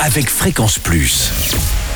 avec Fréquence Plus.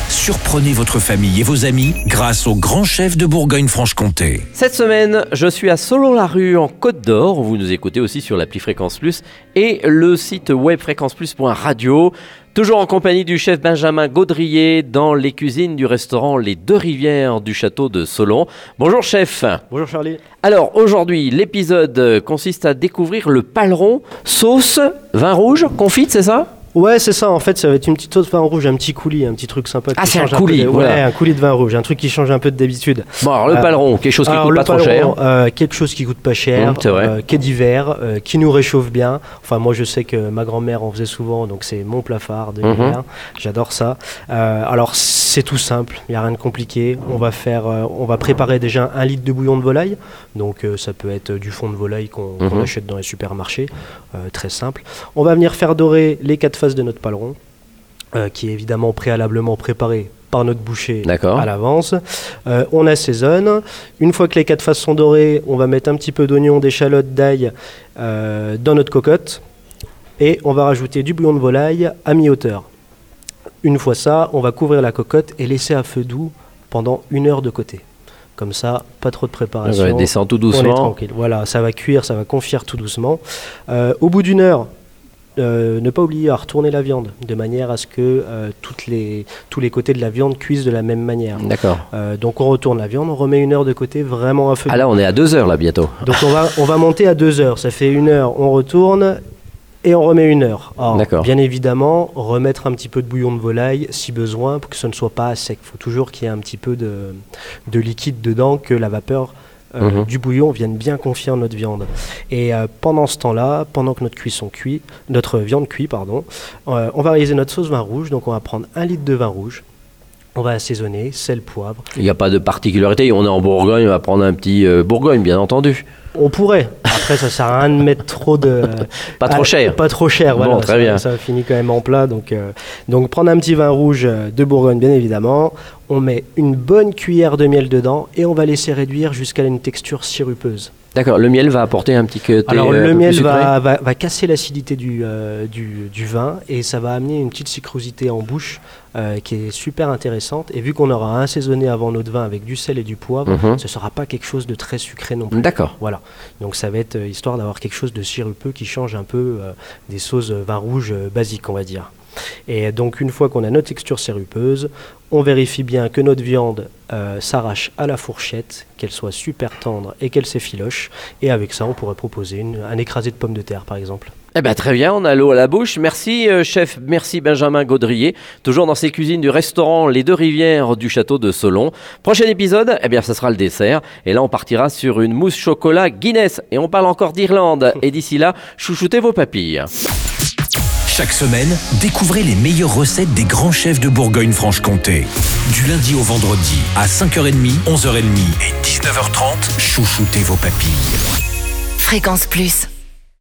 Surprenez votre famille et vos amis grâce au grand chef de Bourgogne-Franche-Comté. Cette semaine, je suis à Solon-la-Rue en Côte d'Or. Vous nous écoutez aussi sur l'appli Fréquence Plus et le site web fréquenceplus.radio. Toujours en compagnie du chef Benjamin Gaudrier dans les cuisines du restaurant Les Deux Rivières du château de Solon. Bonjour chef. Bonjour Charlie. Alors aujourd'hui, l'épisode consiste à découvrir le paleron, sauce, vin rouge, confite, c'est ça? Ouais, c'est ça. En fait, ça va être une petite sauce vin rouge, un petit coulis, un petit truc sympa. Ah, c'est un coulis, de- voilà. Ouais, un coulis de vin rouge, un truc qui change un peu de d'habitude. Bon alors le Euh, paleron, quelque chose qui Alors, coûte pas trop cher. euh, quelque chose qui coûte pas cher, Mmh, euh, qui est d'hiver, euh, qui nous réchauffe bien. Enfin, moi, je sais que ma grand-mère en faisait souvent, donc c'est mon plafard de Mhm. l'hiver. J'adore ça. Alors, c'est tout simple, il n'y a rien de compliqué. On va faire, on va préparer déjà un litre de bouillon de volaille. Donc, ça peut être du fond de volaille qu'on Mhm. achète dans les supermarchés, très simple. On va venir faire dorer les quatre faces de notre paleron, euh, qui est évidemment préalablement préparé par notre boucher à l'avance. Euh, on assaisonne. Une fois que les quatre faces sont dorées, on va mettre un petit peu d'oignon, d'échalote, d'ail euh, dans notre cocotte. Et on va rajouter du bouillon de volaille à mi-hauteur. Une fois ça, on va couvrir la cocotte et laisser à feu doux pendant une heure de côté. Comme ça, pas trop de préparation. Ouais, descend tout On est doucement. tranquille. Voilà, ça va cuire, ça va confire tout doucement. Euh, au bout d'une heure, euh, ne pas oublier à retourner la viande, de manière à ce que euh, toutes les, tous les côtés de la viande cuisent de la même manière. D'accord. Euh, donc on retourne la viande, on remet une heure de côté vraiment à feu. Ah là on est à deux heures là bientôt. Donc on va, on va monter à deux heures. Ça fait une heure, on retourne et on remet une heure. Alors, D'accord. Bien évidemment, remettre un petit peu de bouillon de volaille si besoin pour que ce ne soit pas sec. Il faut toujours qu'il y ait un petit peu de, de liquide dedans, que la vapeur euh, Mhm. du bouillon vienne bien confier notre viande. Et euh, pendant ce temps-là, pendant que notre cuisson cuit, notre viande cuit, pardon, euh, on va réaliser notre sauce vin rouge. Donc on va prendre un litre de vin rouge. On va assaisonner, sel, poivre. Il n'y a pas de particularité. On est en Bourgogne, on va prendre un petit Bourgogne bien entendu. On pourrait. Après, ça sert à rien de mettre trop de. Pas trop cher. Pas trop cher, Bon, voilà. très ça, bien. Ça finit quand même en plat. Donc, euh, donc prendre un petit vin rouge euh, de Bourgogne, bien évidemment. On met une bonne cuillère de miel dedans et on va laisser réduire jusqu'à une texture sirupeuse. D'accord. Le miel va apporter un petit côté. Alors, euh, le peu miel va, va, va casser l'acidité du, euh, du, du vin et ça va amener une petite sucrosité en bouche euh, qui est super intéressante. Et vu qu'on aura assaisonné avant notre vin avec du sel et du poivre, Mhm. ce ne sera pas quelque chose de très sucré non plus. D'accord. Voilà, donc ça va être euh, histoire d'avoir quelque chose de sirupeux qui change un peu euh, des sauces euh, vin rouge basiques, on va dire. Et donc une fois qu'on a notre texture sirupeuse, on vérifie bien que notre viande s'arrache à la fourchette, qu'elle soit super tendre et qu'elle s'effiloche. Et avec ça, on pourrait proposer un écrasé de pommes de terre, par exemple. Eh ben très bien, on a l'eau à la bouche. Merci euh, chef, merci Benjamin Gaudrier. Toujours dans ses cuisines du restaurant Les Deux Rivières du château de Solon. Prochain épisode, eh bien ça sera le dessert. Et là on partira sur une mousse chocolat Guinness. Et on parle encore d'Irlande. Et d'ici là, chouchoutez vos papilles. Chaque semaine, découvrez les meilleures recettes des grands chefs de Bourgogne-Franche-Comté. Du lundi au vendredi, à 5h30, 11h30 et 19h30, chouchoutez vos papilles. Fréquence Plus.